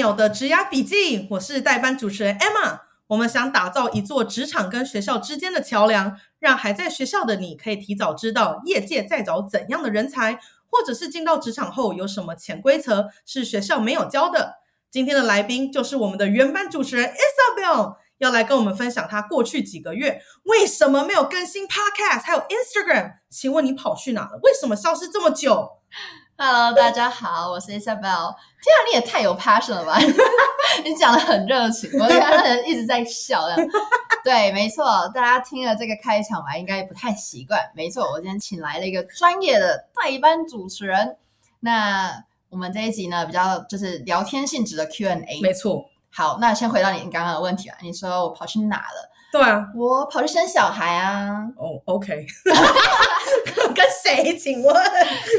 鸟的职涯笔记，我是代班主持人 Emma。我们想打造一座职场跟学校之间的桥梁，让还在学校的你可以提早知道业界在找怎样的人才，或者是进到职场后有什么潜规则是学校没有教的。今天的来宾就是我们的原班主持人 Isabel，要来跟我们分享她过去几个月为什么没有更新 Podcast，还有 Instagram。请问你跑去哪了？为什么消失这么久？Hello，大家好，我是 Isabel。天啊，你也太有 passion 了吧！你讲的很热情，我看到人一直在笑。对，没错，大家听了这个开场吧，应该不太习惯。没错，我今天请来了一个专业的代班主持人。那我们这一集呢，比较就是聊天性质的 Q&A。没错。好，那先回到你刚刚的问题啊，你说我跑去哪了？对啊，我跑去生小孩啊。哦、oh,，OK。跟谁？请问？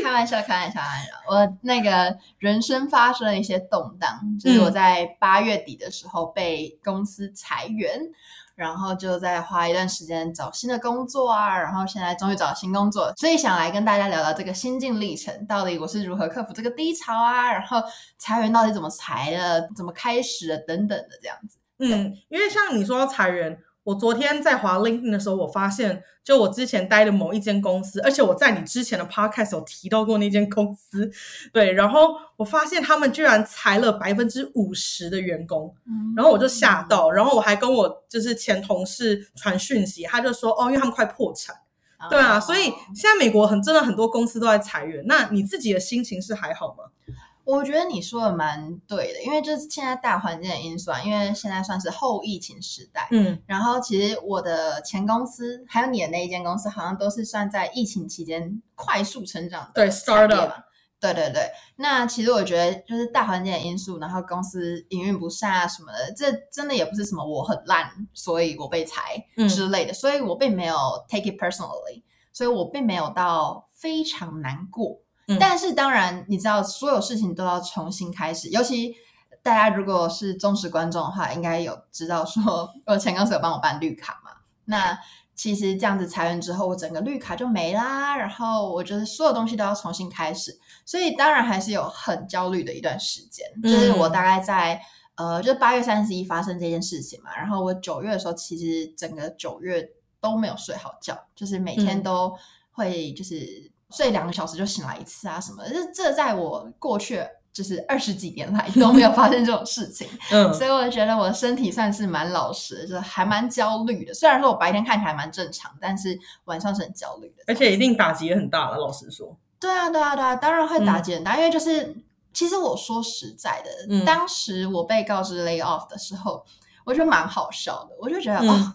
开玩笑，开玩笑，开玩笑。我那个人生发生了一些动荡，就是我在八月底的时候被公司裁员，嗯、然后就在花一段时间找新的工作啊，然后现在终于找到新工作，所以想来跟大家聊聊这个心境历程，到底我是如何克服这个低潮啊，然后裁员到底怎么裁的，怎么开始的等等的这样子。嗯，因为像你说裁员。我昨天在滑 LinkedIn 的时候，我发现，就我之前待的某一间公司，而且我在你之前的 Podcast 有提到过那间公司，对，然后我发现他们居然裁了百分之五十的员工，然后我就吓到，然后我还跟我就是前同事传讯息，他就说，哦，因为他们快破产，对啊，所以现在美国很真的很多公司都在裁员，那你自己的心情是还好吗？我觉得你说的蛮对的，因为就是现在大环境的因素啊，因为现在算是后疫情时代，嗯，然后其实我的前公司还有你的那一间公司，好像都是算在疫情期间快速成长的，对，startup，对对对。那其实我觉得就是大环境的因素，然后公司营运不善啊什么的，这真的也不是什么我很烂，所以我被裁之类的，嗯，所以我并没有 take it personally，所以我并没有到非常难过。但是当然，你知道所有事情都要重新开始。尤其大家如果是忠实观众的话，应该有知道说，我前公司有帮我办绿卡嘛。那其实这样子裁员之后，我整个绿卡就没啦。然后我觉得所有东西都要重新开始，所以当然还是有很焦虑的一段时间。就是我大概在呃，就是八月三十一发生这件事情嘛。然后我九月的时候，其实整个九月都没有睡好觉，就是每天都会就是。睡两个小时就醒来一次啊，什么的？这这在我过去就是二十几年来都没有发生这种事情。嗯，所以我觉得我的身体算是蛮老实的，就是还蛮焦虑的。虽然说我白天看起来蛮正常，但是晚上是很焦虑的。而且一定打击也很大了，老实说。对啊，对啊，对啊，当然会打击很大，嗯、因为就是其实我说实在的、嗯，当时我被告知 lay off 的时候，我觉得蛮好笑的。我就觉得、嗯、哦，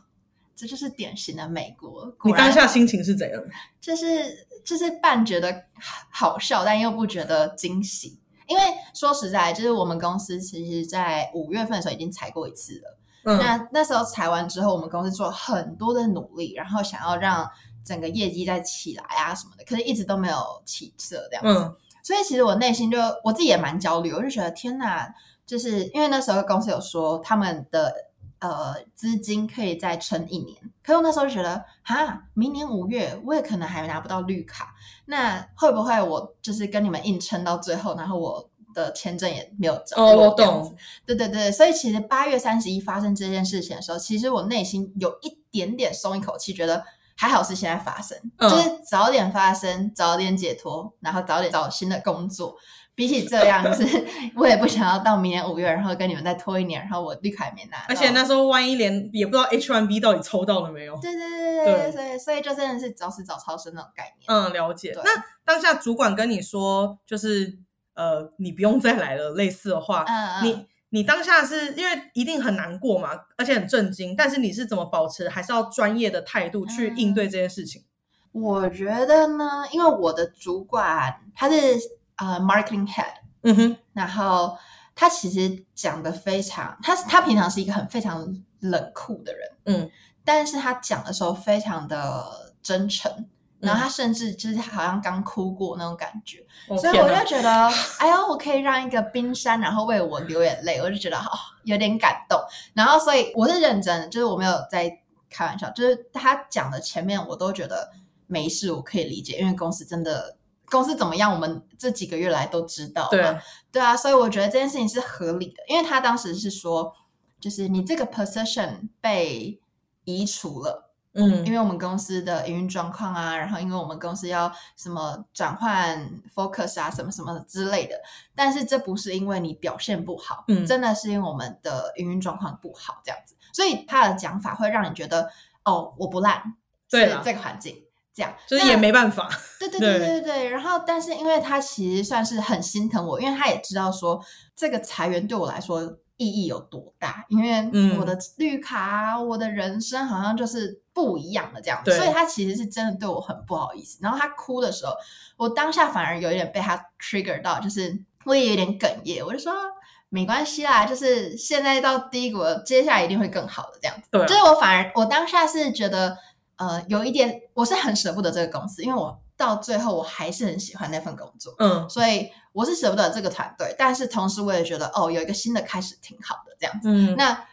这就是典型的美国。你当下心情是怎样？就是。就是半觉得好笑，但又不觉得惊喜，因为说实在，就是我们公司其实，在五月份的时候已经裁过一次了。嗯，那那时候裁完之后，我们公司做很多的努力，然后想要让整个业绩再起来啊什么的，可是一直都没有起色这样子。嗯，所以其实我内心就我自己也蛮焦虑，我就觉得天哪，就是因为那时候公司有说他们的。呃，资金可以再撑一年，可是我那时候就觉得，哈，明年五月我也可能还拿不到绿卡，那会不会我就是跟你们硬撑到最后，然后我的签证也没有找？哦，我懂。对对对，所以其实八月三十一发生这件事情的时候，其实我内心有一点点松一口气，觉得还好是现在发生，嗯，就是早点发生，早点解脱，然后早点找新的工作。比起这样，就是 我也不想要到明年五月，然后跟你们再拖一年，然后我绿卡也没拿。而且那时候万一连也不知道 H1B 到底抽到了没有。对对对对对，所以所以就真的是早死早超生那种概念。嗯，了解。那当下主管跟你说，就是呃，你不用再来了，类似的话，嗯嗯，你你当下是因为一定很难过嘛，而且很震惊，但是你是怎么保持还是要专业的态度去应对这件事情？嗯，我觉得呢，因为我的主管他是。呃、uh，marketing head，嗯哼，然后他其实讲的非常，他他平常是一个很非常冷酷的人，嗯，但是他讲的时候非常的真诚，嗯、然后他甚至就是好像刚哭过那种感觉，哦、所以我就觉得，哎呦，我可以让一个冰山然后为我流眼泪，我就觉得哦，有点感动，然后所以我是认真的，就是我没有在开玩笑，就是他讲的前面我都觉得没事，我可以理解，因为公司真的。公司怎么样，我们这几个月来都知道。对，对啊，所以我觉得这件事情是合理的，因为他当时是说，就是你这个 position 被移除了，嗯，因为我们公司的营运状况啊，然后因为我们公司要什么转换 focus 啊，什么什么之类的，但是这不是因为你表现不好，嗯，真的是因为我们的营运状况不好这样子，所以他的讲法会让你觉得，哦，我不烂，对这个环境。这样就是也没办法，对对对 对对对。然后，但是因为他其实算是很心疼我，因为他也知道说这个裁员对我来说意义有多大，因为我的绿卡、嗯、我的人生好像就是不一样的这样子，所以他其实是真的对我很不好意思。然后他哭的时候，我当下反而有一点被他 trigger 到，就是我也有点哽咽，我就说没关系啦，就是现在到低谷，接下来一定会更好的这样子。对，就是我反而我当下是觉得。呃，有一点，我是很舍不得这个公司，因为我到最后我还是很喜欢那份工作，嗯，所以我是舍不得这个团队，但是同时我也觉得，哦，有一个新的开始挺好的这样子。嗯，那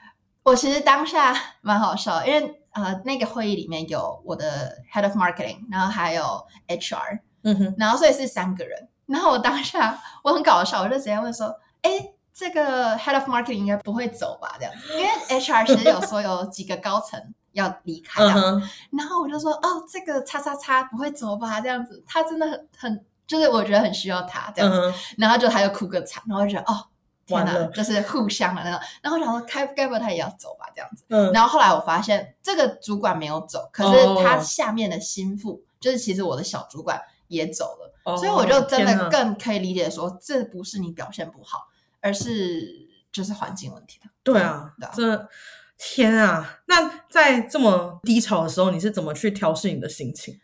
我其实当下蛮好笑，因为呃，那个会议里面有我的 head of marketing，然后还有 HR，嗯哼，然后所以是三个人，然后我当下我很搞笑，我就直接问说，哎，这个 head of marketing 应该不会走吧？这样子，因为 HR 其实有说有几个高层。要离开这样子，uh huh. 然后我就说哦，这个叉叉叉不会走吧？这样子，他真的很很，就是我觉得很需要他这样子。Uh. 然后就他又哭个惨，然后我就觉得哦，天哪，就是互相的那种。然后我想说，该该不会他也要走吧？这样子。Uh. 然后后来我发现，这个主管没有走，可是他下面的心腹，uh. 就是其实我的小主管也走了，uh. 所以我就真的更可以理解说，这不是你表现不好，而是就是环境问题。对啊，这。天啊！那在这么低潮的时候，你是怎么去调试你的心情？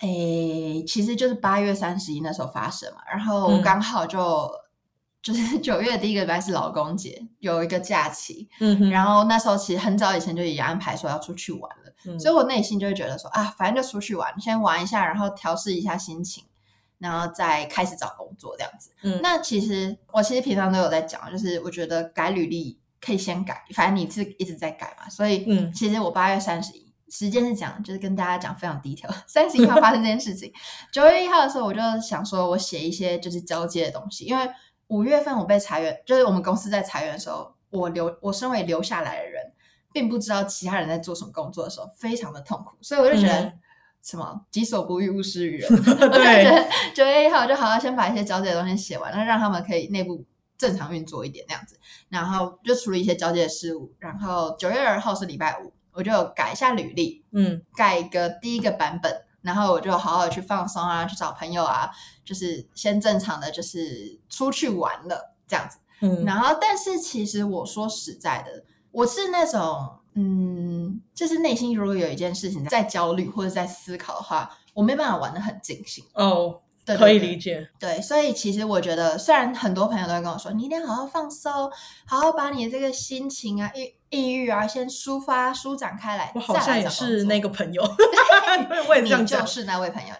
诶，其实就是八月三十一那时候发生嘛，然后刚好就、嗯、就是 九月第一个礼拜是老公节，有一个假期，嗯哼，然后那时候其实很早以前就已经安排说要出去玩了，嗯、所以我内心就会觉得说啊，反正就出去玩，先玩一下，然后调试一下心情，然后再开始找工作这样子。嗯，那其实我其实平常都有在讲，就是我觉得改履历。可以先改，反正你是一直在改嘛，所以嗯，其实我八月三十一时间是讲，就是跟大家讲非常低调。三十一号发生这件事情，九月一号的时候我就想说，我写一些就是交接的东西，因为五月份我被裁员，就是我们公司在裁员的时候，我留我身为留下来的人，并不知道其他人在做什么工作的时候，非常的痛苦，所以我就觉得、嗯、什么己所不欲，勿施于人。对，我就觉得九月一号就好好先把一些交接的东西写完，然后让他们可以内部。正常运作一点那样子，然后就处理一些交接的事务。然后九月二号是礼拜五，我就改一下履历，嗯，改一个第一个版本。然后我就好好去放松啊，去找朋友啊，就是先正常的就是出去玩了这样子。嗯，然后但是其实我说实在的，我是那种嗯，就是内心如果有一件事情在焦虑或者在思考的话，我没办法玩的很尽兴哦。可以理解，对，所以其实我觉得，虽然很多朋友都会跟我说，你一定要好好放松，好好把你的这个心情啊、抑抑郁啊，先抒发、舒展开来。我好像也是那个朋友，对我也这样讲，就是那位朋友。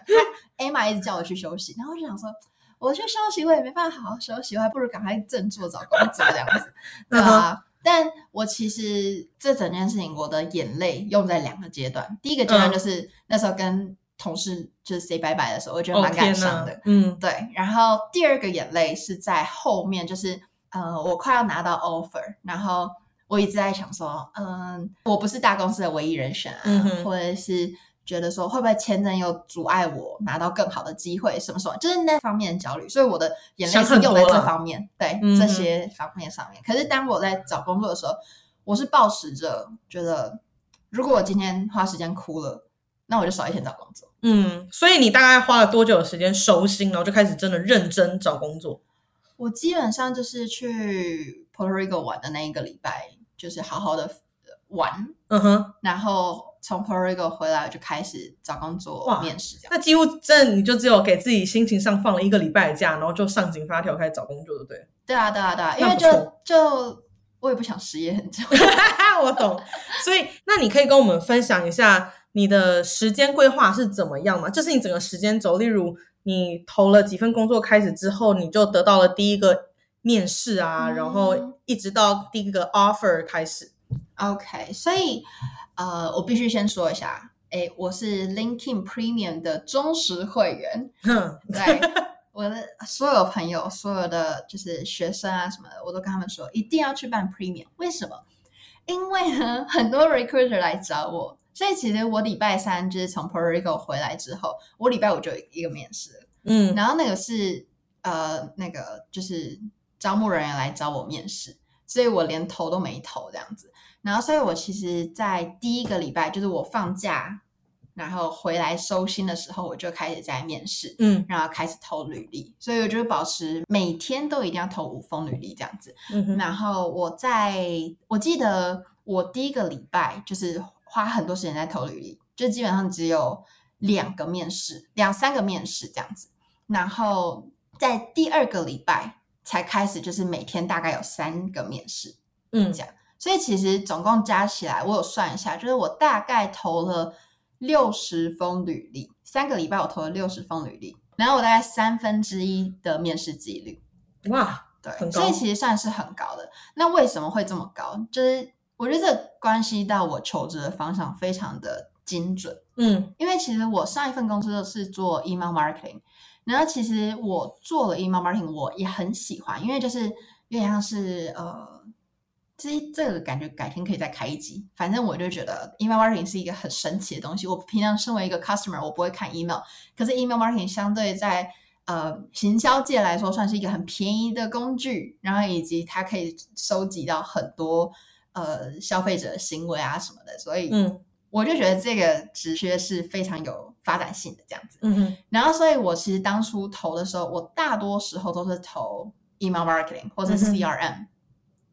他 Emma 一直叫我去休息，然后我就想说，我去休息，我也没办法好好休息，我还不如赶快振作找工作这样子，对啊。但我其实这整件事情，我的眼泪用在两个阶段，第一个阶段就是、嗯、那时候跟。同事就是 say 拜拜的时候，我觉得蛮感伤的。哦、嗯，对。然后第二个眼泪是在后面，就是呃，我快要拿到 offer，然后我一直在想说，嗯、呃，我不是大公司的唯一人选啊，嗯、或者是觉得说会不会签证又阻碍我拿到更好的机会，什么什么，就是那方面的焦虑。所以我的眼泪是用在这方面，对、嗯、这些方面上面。可是当我在找工作的时候，我是抱持着觉得，如果我今天花时间哭了。那我就少一天找工作。嗯，所以你大概花了多久的时间收心，然后就开始真的认真找工作？我基本上就是去 Puerto Rico 玩的那一个礼拜，就是好好的玩。嗯哼，然后从 Puerto Rico 回来就开始找工作、面试。那几乎真的你就只有给自己心情上放了一个礼拜的假，然后就上紧发条开始找工作，对不对？对啊，对啊，对啊，因为就就我也不想失业很久。我懂。所以那你可以跟我们分享一下。你的时间规划是怎么样嘛？就是你整个时间轴，例如你投了几份工作开始之后，你就得到了第一个面试啊，嗯、然后一直到第一个 offer 开始。OK，所以呃，我必须先说一下，哎，我是 LinkedIn Premium 的忠实会员，哼，对，我的所有朋友，所有的就是学生啊什么的，我都跟他们说，一定要去办 Premium。为什么？因为呢，很多 recruiter 来找我，所以其实我礼拜三就是从 Puerto Rico 回来之后，我礼拜五就有一个面试，嗯，然后那个是呃那个就是招募人员来找我面试，所以我连投都没投这样子。然后，所以我其实，在第一个礼拜，就是我放假，然后回来收心的时候，我就开始在面试，嗯，然后开始投履历。所以我就保持每天都一定要投五封履历这样子。嗯，然后我在，我记得我第一个礼拜就是花很多时间在投履历，就基本上只有两个面试，两三个面试这样子。然后在第二个礼拜才开始，就是每天大概有三个面试，嗯，这样。所以其实总共加起来，我有算一下，就是我大概投了六十封履历，三个礼拜我投了六十封履历，然后我大概三分之一的面试几率。哇，对，所以其实算是很高的。那为什么会这么高？就是我觉得这关系到我求职的方向非常的精准。嗯，因为其实我上一份公司是做 email marketing，然后其实我做了 email marketing，我也很喜欢，因为就是有点像是呃。其实这个感觉改天可以再开一集。反正我就觉得 email marketing 是一个很神奇的东西。我平常身为一个 customer，我不会看 email，可是 email marketing 相对在呃行销界来说算是一个很便宜的工具，然后以及它可以收集到很多呃消费者行为啊什么的，所以嗯，我就觉得这个职缺是非常有发展性的这样子。嗯哼，然后所以我其实当初投的时候，我大多时候都是投 email marketing 或者 CRM。嗯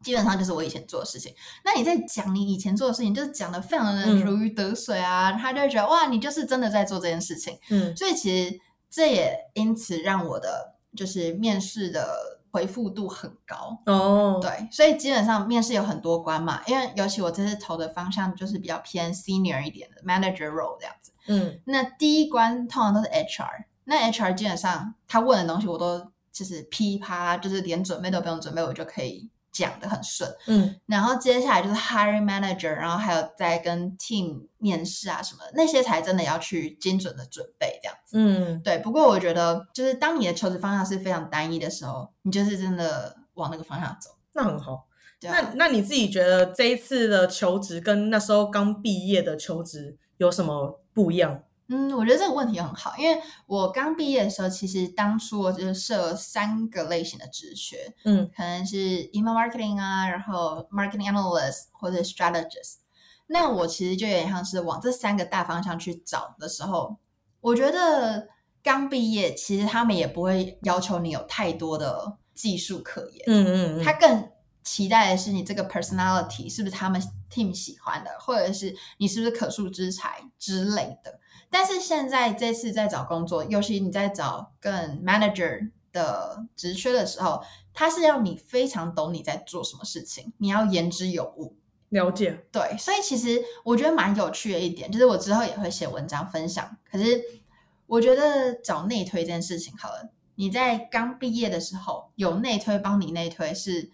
基本上就是我以前做的事情。那你在讲你以前做的事情，就是讲的非常的如鱼得水啊，嗯、他就会觉得哇，你就是真的在做这件事情。嗯，所以其实这也因此让我的就是面试的回复度很高哦。对，所以基本上面试有很多关嘛，因为尤其我这次投的方向就是比较偏 senior 一点的 manager role 这样子。嗯，那第一关通常都是 HR，那 HR 基本上他问的东西我都就是噼啪，就是连准备都不用准备，我就可以。讲的很顺，嗯，然后接下来就是 hiring manager，然后还有在跟 team 面试啊什么的，那些才真的要去精准的准备子，嗯，对。不过我觉得，就是当你的求职方向是非常单一的时候，你就是真的往那个方向走，那很好。对啊，那那你自己觉得这一次的求职跟那时候刚毕业的求职有什么不一样？嗯，我觉得这个问题很好，因为我刚毕业的时候，其实当初我就是设三个类型的职缺，嗯，可能是 email marketing 啊，然后 marketing analyst 或者 strategist。那我其实就有点像是往这三个大方向去找的时候，我觉得刚毕业其实他们也不会要求你有太多的技术可言，嗯嗯，嗯，他更期待的是你这个 personality 是不是他们 team 喜欢的，或者是你是不是可塑之才之类的。但是现在这次在找工作，尤其你在找更 manager 的职缺的时候，他是要你非常懂你在做什么事情，你要言之有物。了解。对，所以其实我觉得蛮有趣的一点，就是我之后也会写文章分享。可是我觉得找内推这件事情，好了，你在刚毕业的时候有内推帮你内推是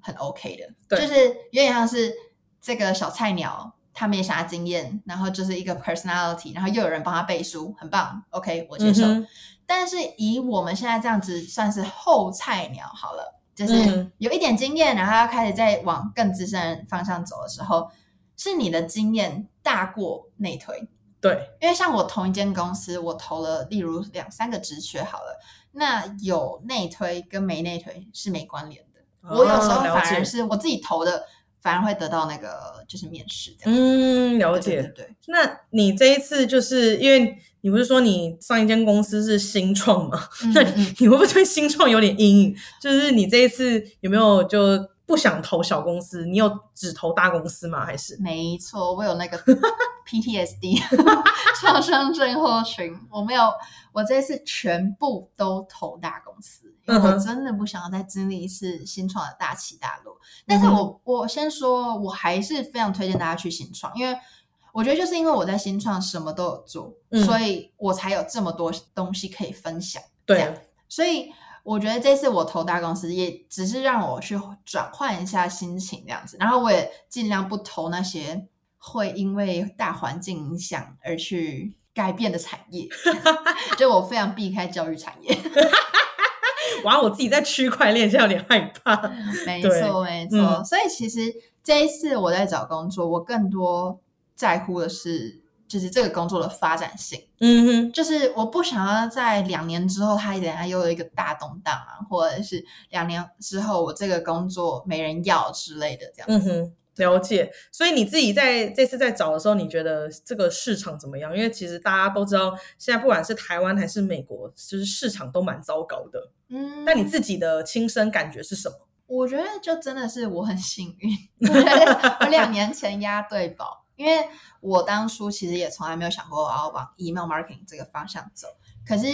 很 OK 的，对，就是有点像是这个小菜鸟。他没啥经验，然后就是一个 personality，然后又有人帮他背书，很棒。OK，我接受。嗯、但是以我们现在这样子算是后菜鸟好了，就是有一点经验，然后要开始在往更资深方向走的时候，是你的经验大过内推。对，因为像我同一间公司，我投了例如两三个职缺好了，那有内推跟没内推是没关联的。哦、我有时候反而是我自己投的。反而会得到那个就是面试这样。嗯，了解。对，对，对，那你这一次就是因为你不是说你上一间公司是新创吗？嗯嗯，那你会不会对新创有点阴影？就是你这一次有没有就不想投小公司？你有只投大公司吗？还是？没错，我有那个 PTSD 创伤症候群。我没有，我这次全部都投大公司。我真的不想要再经历一次新创的大起大落，但是我我先说，我还是非常推荐大家去新创，因为我觉得就是因为我在新创什么都有做，嗯、所以我才有这么多东西可以分享。对，所以我觉得这次我投大公司，也只是让我去转换一下心情这样子，然后我也尽量不投那些会因为大环境影响而去改变的产业，就我非常避开教育产业。哇，我自己在区块链现在有点害怕。没错，没错。嗯、所以其实这一次我在找工作，我更多在乎的是，就是这个工作的发展性。嗯哼，就是我不想要在两年之后，它等下又有一个大动荡啊，或者是两年之后我这个工作没人要之类的这样子。嗯了解，所以你自己在这次在找的时候，你觉得这个市场怎么样？因为其实大家都知道，现在不管是台湾还是美国，就是市场都蛮糟糕的。嗯，那你自己的亲身感觉是什么？我觉得就真的是我很幸运，我两年前押对宝，因为我当初其实也从来没有想过我要往 email marketing 这个方向走，可是。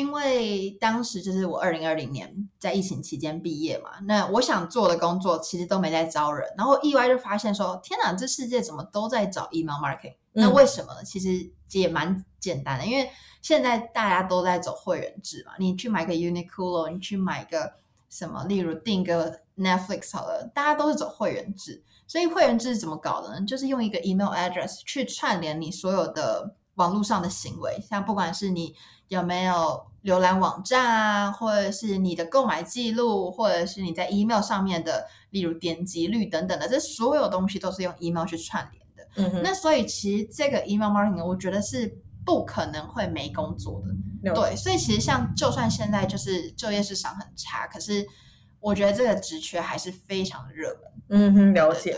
因为当时就是我二零二零年在疫情期间毕业嘛，那我想做的工作其实都没在招人，然后意外就发现说，天哪，这世界怎么都在找 email marketing？那为什么呢？其实也蛮简单的，因为现在大家都在走会员制嘛，你去买个 Uniqlo，你去买个什么，例如订个 Netflix 好了，大家都是走会员制，所以会员制是怎么搞的呢？就是用一个 email address 去串联你所有的网络上的行为，像不管是你。有没有浏览网站啊，或者是你的购买记录，或者是你在 email 上面的，例如点击率等等的，这所有东西都是用 email 去串联的。嗯哼，那所以其实这个 email marketing，我觉得是不可能会没工作的。对，所以其实像就算现在就是就业市场很差，可是我觉得这个职缺还是非常的热门。嗯哼，了解。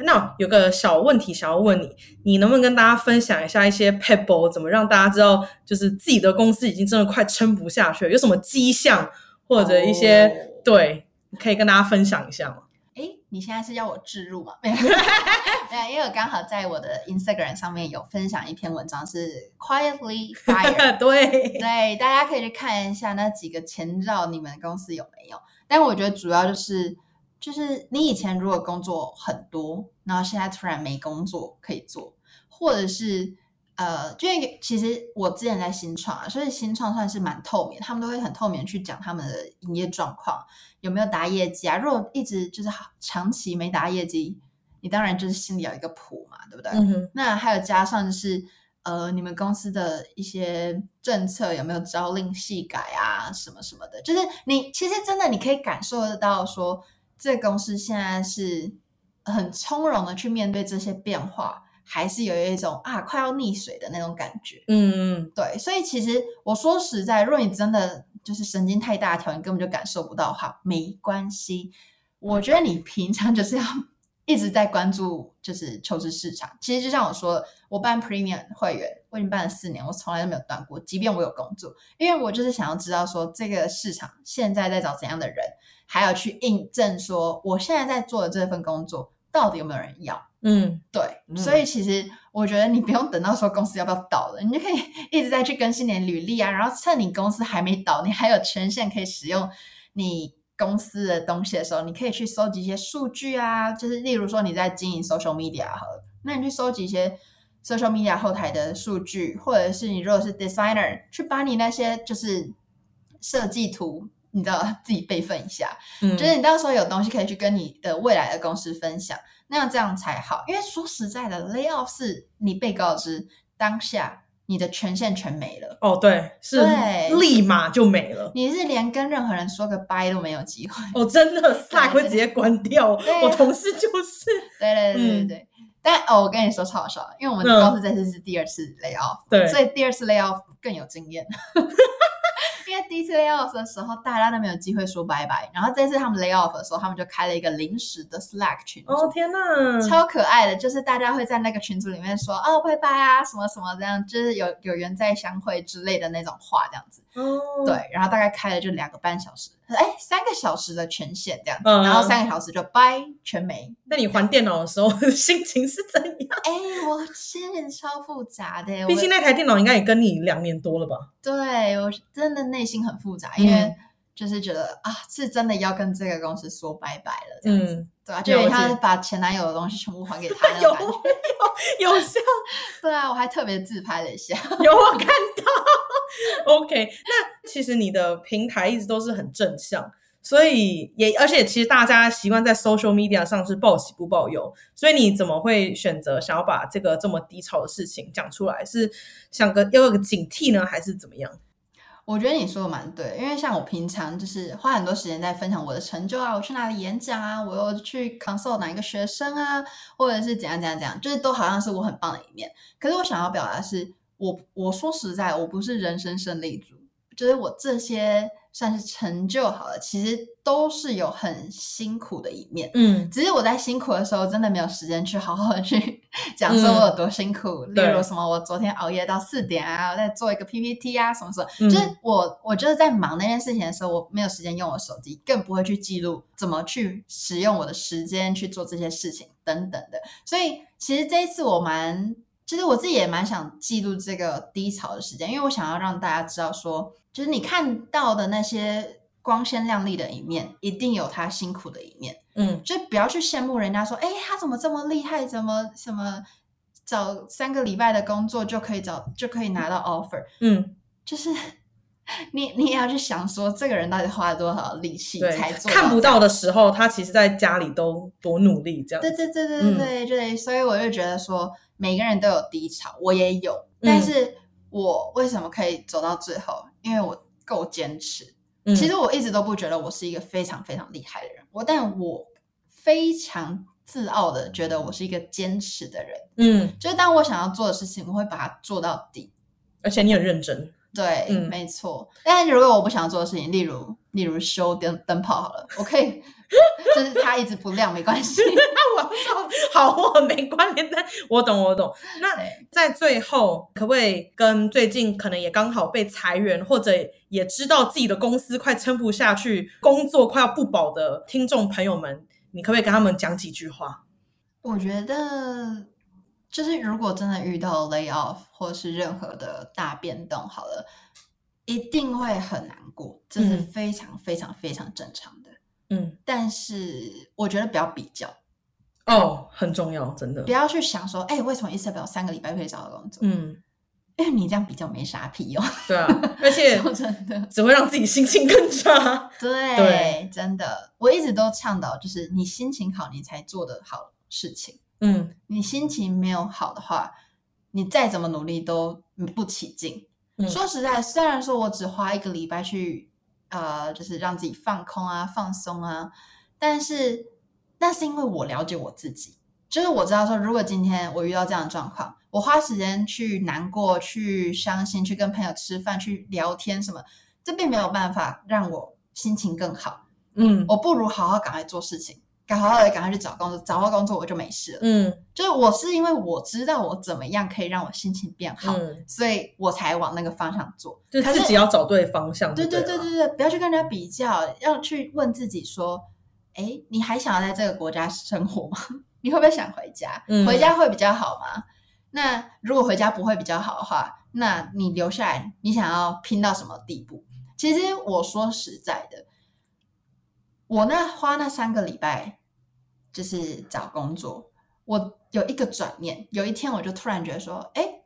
那有个小问题想要问你，你能不能跟大家分享一下一些 pebble，怎么让大家知道，就是自己的公司已经真的快撑不下去了？有什么迹象或者一些、oh. 对，可以跟大家分享一下吗？哎，你现在是要我置入 吗？没有，对，因为我刚好在我的 Instagram 上面有分享一篇文章，是 Quietly Fire，对对，大家可以去看一下那几个前兆，你们公司有没有？但我觉得主要就是。就是你以前如果工作很多，然后现在突然没工作可以做，或者是呃，就其实我之前在新创啊，所以新创算是蛮透明，他们都会很透明去讲他们的营业状况，有没有达业绩啊？如果一直就是长期没达业绩，你当然就是心里有一个谱嘛，对不对？嗯。那还有加上就是呃，你们公司的一些政策有没有朝令夕改啊，什么什么的，就是你其实真的你可以感受得到说。这个公司现在是很从容的去面对这些变化，还是有一种啊快要溺水的那种感觉？嗯嗯，对。所以其实我说实在，如果你真的就是神经太大条，你根本就感受不到哈，没关系。我觉得你平常就是要一直在关注，就是求职市场。其实就像我说的，我办 Premium 会员，我已经办了四年，我从来都没有断过，即便我有工作，因为我就是想要知道说这个市场现在在找怎样的人。还有去印证说，我现在在做的这份工作到底有没有人要？嗯，对，嗯、所以其实我觉得你不用等到说公司要不要倒了，你就可以 一直在去更新你的履历啊，然后趁你公司还没倒，你还有权限可以使用你公司的东西的时候，你可以去收集一些数据啊，就是例如说你在经营 social media 好了，那你去收集一些 social media 后台的数据，或者是你如果是 designer，去把你那些就是设计图。你知道自己备份一下，嗯，就是你到时候有东西可以去跟你的未来的公司分享，那样这样才好。因为说实在的，layoff 是你被告知当下你的权限全没了。哦，对，是，对，立马就没了。你是连跟任何人说个拜都没有机会。哦，真的，Slack 会直接关掉。我同事就是。对对对对对。嗯、但哦，我跟你说超好笑，因为我们的公司这次是第二次 layoff，对，所以第二次 layoff 更有经验。因为第一次 lay off 的时候，大家都没有机会说拜拜。然后这次他们 lay off 的时候，他们就开了一个临时的 Slack 群组。哦天哪，超可爱的，就是大家会在那个群组里面说哦拜拜啊，什么什么这样，就是有有缘再相会之类的那种话这样子。哦，对，然后大概开了就两个半小时，哎，三个小时的权限这样子，嗯、然后三个小时就拜全没。那你还电脑的时候 心情是怎样？哎，我心情超复杂的。毕竟那台电脑应该也跟你两年多了吧？对，我真的内心很复杂，因为就是觉得、嗯、啊，是真的要跟这个公司说拜拜了这样子，嗯、对啊，就有他把前男友的东西全部还给他 有有有像，对啊，我还特别自拍了一下，有我看到。OK，那其实你的平台一直都是很正向，所以也而且其实大家习惯在 social media 上是报喜不报忧，所以你怎么会选择想要把这个这么低潮的事情讲出来？是想个要有个警惕呢，还是怎么样？我觉得你说的蛮对，因为像我平常就是花很多时间在分享我的成就啊，我去哪里演讲啊，我又去 consult 哪一个学生啊，或者是怎样怎样怎样，就是都好像是我很棒的一面。可是我想要表达的是，我我说实在，我不是人生胜利组，就是我这些。算是成就好了，其实都是有很辛苦的一面。嗯，只是我在辛苦的时候，真的没有时间去好好的去 讲说我有多辛苦。嗯、例如什么，我昨天熬夜到四点啊，我在做一个 PPT 啊，什么什么。嗯、就是我，我就是在忙那件事情的时候，我没有时间用我手机，更不会去记录怎么去使用我的时间去做这些事情等等的。所以，其实这一次我蛮。其实我自己也蛮想记录这个低潮的时间，因为我想要让大家知道说，就是你看到的那些光鲜亮丽的一面，一定有他辛苦的一面。嗯，就不要去羡慕人家说，哎，他怎么这么厉害，怎么什么找三个礼拜的工作就可以找就可以拿到 offer。嗯，就是 你你也要去想说，这个人到底花了多少力气才做看不到的时候，他其实在家里都多努力这样。对对对对对对，所以我就觉得说。每个人都有低潮，我也有，但是我为什么可以走到最后？嗯、因为我够坚持。嗯、其实我一直都不觉得我是一个非常非常厉害的人，我但我非常自傲的觉得我是一个坚持的人。嗯，就是当我想要做的事情，我会把它做到底。而且你很认真。对，嗯、没错。但如果我不想做的事情，例如例如修灯灯泡好了，我可以。就是它一直不亮，没关系。那 我说好，我没关联，但我懂，我懂。那在最后，可不可以跟最近可能也刚好被裁员，或者也知道自己的公司快撑不下去，工作快要不保的听众朋友们，你可不可以跟他们讲几句话？我觉得，就是如果真的遇到 lay off 或是任何的大变动，好了，一定会很难过，这是非常非常非常正常的。嗯，但是我觉得不要比较哦，很重要，真的。不要去想说，哎、欸，为什么 Isabel 三个礼拜可以找到工作？嗯，因为你这样比较没啥屁用。对啊，而且 真的只会让自己心情更差。对对，真的，我一直都倡导，就是你心情好，你才做的好事情。嗯，你心情没有好的话，你再怎么努力都不起劲。嗯、说实在，虽然说我只花一个礼拜去。呃，就是让自己放空啊，放松啊。但是，那是因为我了解我自己，就是我知道说，如果今天我遇到这样的状况，我花时间去难过、去伤心、去跟朋友吃饭、去聊天什么，这并没有办法让我心情更好。嗯，我不如好好赶快做事情。赶好了，赶快去找工作，找到工作我就没事了。嗯，就是我是因为我知道我怎么样可以让我心情变好，嗯、所以我才往那个方向做。就自己要找对方向对。对对对对对，不要去跟人家比较，要去问自己说：哎，你还想要在这个国家生活吗？你会不会想回家？嗯、回家会比较好吗？那如果回家不会比较好的话，那你留下来，你想要拼到什么地步？其实我说实在的。我那花那三个礼拜，就是找工作。我有一个转念，有一天我就突然觉得说，哎，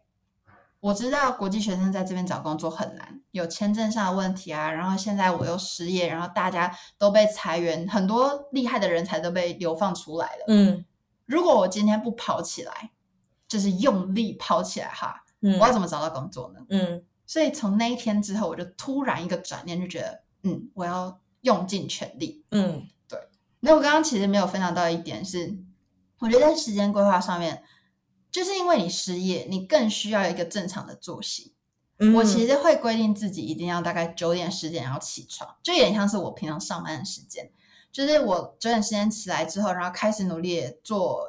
我知道国际学生在这边找工作很难，有签证上的问题啊。然后现在我又失业，然后大家都被裁员，很多厉害的人才都被流放出来了。嗯，如果我今天不跑起来，就是用力跑起来哈，嗯，我要怎么找到工作呢？嗯，所以从那一天之后，我就突然一个转念，就觉得，嗯，我要。用尽全力，嗯，对。那我刚刚其实没有分享到一点是，我觉得在时间规划上面，就是因为你失业，你更需要一个正常的作息。嗯，我其实会规定自己一定要大概九点十点要起床，就有点像是我平常上班的时间。就是我九点时间起来之后，然后开始努力做，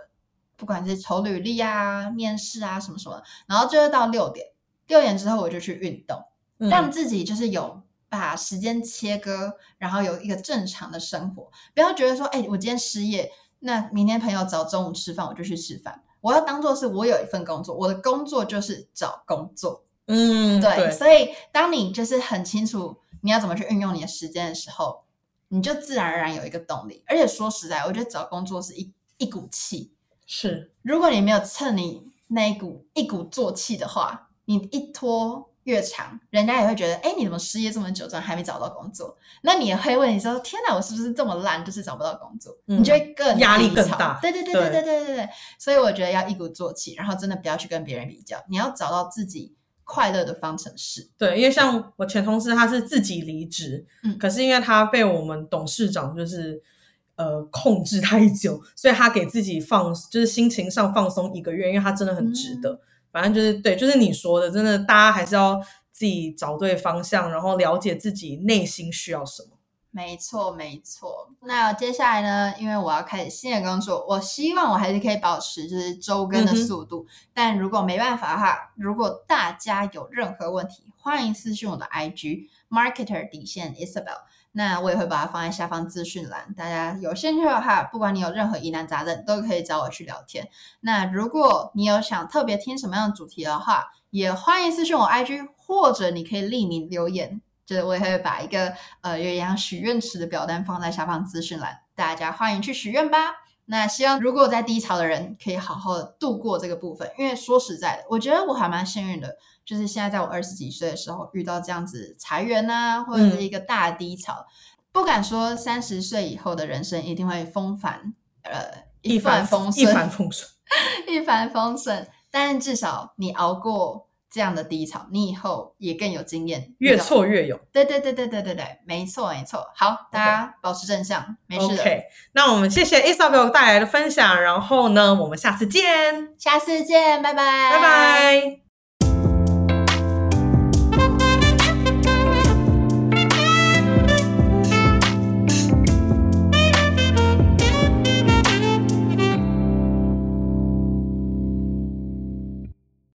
不管是投履历啊、面试啊什么什么，然后就是到六点，六点之后我就去运动，嗯，让自己就是有。把时间切割，然后有一个正常的生活，不要觉得说，哎，我今天失业，那明天朋友找中午吃饭，我就去吃饭。我要当做是我有一份工作，我的工作就是找工作。嗯，对。对。所以，当你就是很清楚你要怎么去运用你的时间的时候，你就自然而然有一个动力。而且说实在，我觉得找工作是一一股气。是。如果你没有趁你那一股一鼓作气的话，你一拖。越长，人家也会觉得，哎，你怎么失业这么久，怎么还没找到工作？那你也会问你说，天哪，我是不是这么烂，就是找不到工作？嗯、你就会更压力更大。对对对对对对对对。所以我觉得要一鼓作气，然后真的不要去跟别人比较，你要找到自己快乐的方程式。对，因为像我前同事，他是自己离职，嗯，可是因为他被我们董事长就是呃控制太久，所以他给自己放，就是心情上放松一个月，因为他真的很值得。嗯反正就是对，就是你说的，真的，大家还是要自己找对方向，然后了解自己内心需要什么。没错，没错。那接下来呢？因为我要开始新的工作，我希望我还是可以保持就是周更的速度。嗯、但如果没办法的话，如果大家有任何问题，欢迎私讯我的 IG marketer 底线 Isabel。那我也会把它放在下方资讯栏，大家有兴趣的话，不管你有任何疑难杂症，都可以找我去聊天。那如果你有想特别听什么样的主题的话，也欢迎私信我 IG，或者你可以匿名留言，就是我也会把一个呃有一样许愿池的表单放在下方资讯栏，大家欢迎去许愿吧。那希望如果在低潮的人可以好好的度过这个部分，因为说实在的，我觉得我还蛮幸运的。就是现在，在我二十几岁的时候遇到这样子裁员呐、啊，或者是一个大低潮，嗯、不敢说三十岁以后的人生一定会风帆，呃，一帆风顺，一帆风顺，一帆风顺。但至少你熬过这样的低潮，你以后也更有经验，越挫越勇。对对对对对对对，没错没错。好，大家保持正向，没事的。OK，那我们谢谢 Isabel 带来的分享，然后呢，我们下次见，下次见，拜拜，拜拜。